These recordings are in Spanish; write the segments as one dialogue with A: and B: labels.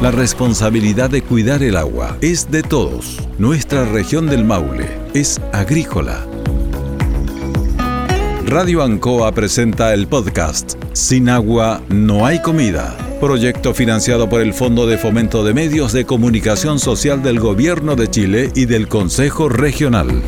A: La responsabilidad de cuidar el agua es de todos. Nuestra región del Maule es agrícola. Radio Ancoa presenta el podcast Sin agua no hay comida. Proyecto financiado por el Fondo de Fomento de Medios de Comunicación Social del Gobierno de Chile y del Consejo Regional.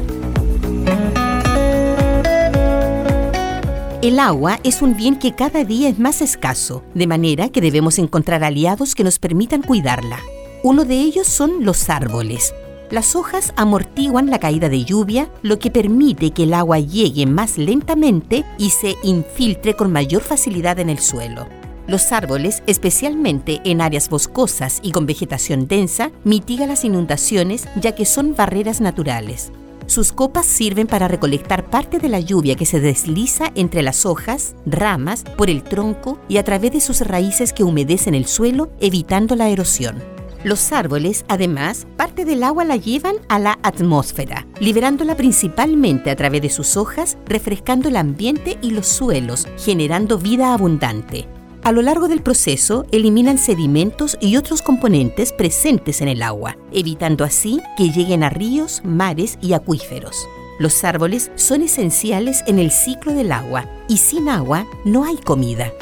B: El agua es un bien que cada día es más escaso, de manera que debemos encontrar aliados que nos permitan cuidarla. Uno de ellos son los árboles. Las hojas amortiguan la caída de lluvia, lo que permite que el agua llegue más lentamente y se infiltre con mayor facilidad en el suelo. Los árboles, especialmente en áreas boscosas y con vegetación densa, mitigan las inundaciones ya que son barreras naturales. Sus copas sirven para recolectar parte de la lluvia que se desliza entre las hojas, ramas, por el tronco y a través de sus raíces que humedecen el suelo, evitando la erosión. Los árboles, además, parte del agua la llevan a la atmósfera, liberándola principalmente a través de sus hojas, refrescando el ambiente y los suelos, generando vida abundante. A lo largo del proceso eliminan sedimentos y otros componentes presentes en el agua, evitando así que lleguen a ríos, mares y acuíferos. Los árboles son esenciales en el ciclo del agua y sin agua no hay comida.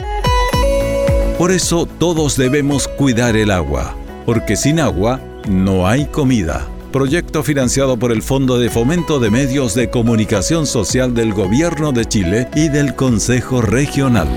A: Por eso todos debemos cuidar el agua, porque sin agua no hay comida. Proyecto financiado por el Fondo de Fomento de Medios de Comunicación Social del Gobierno de Chile y del Consejo Regional.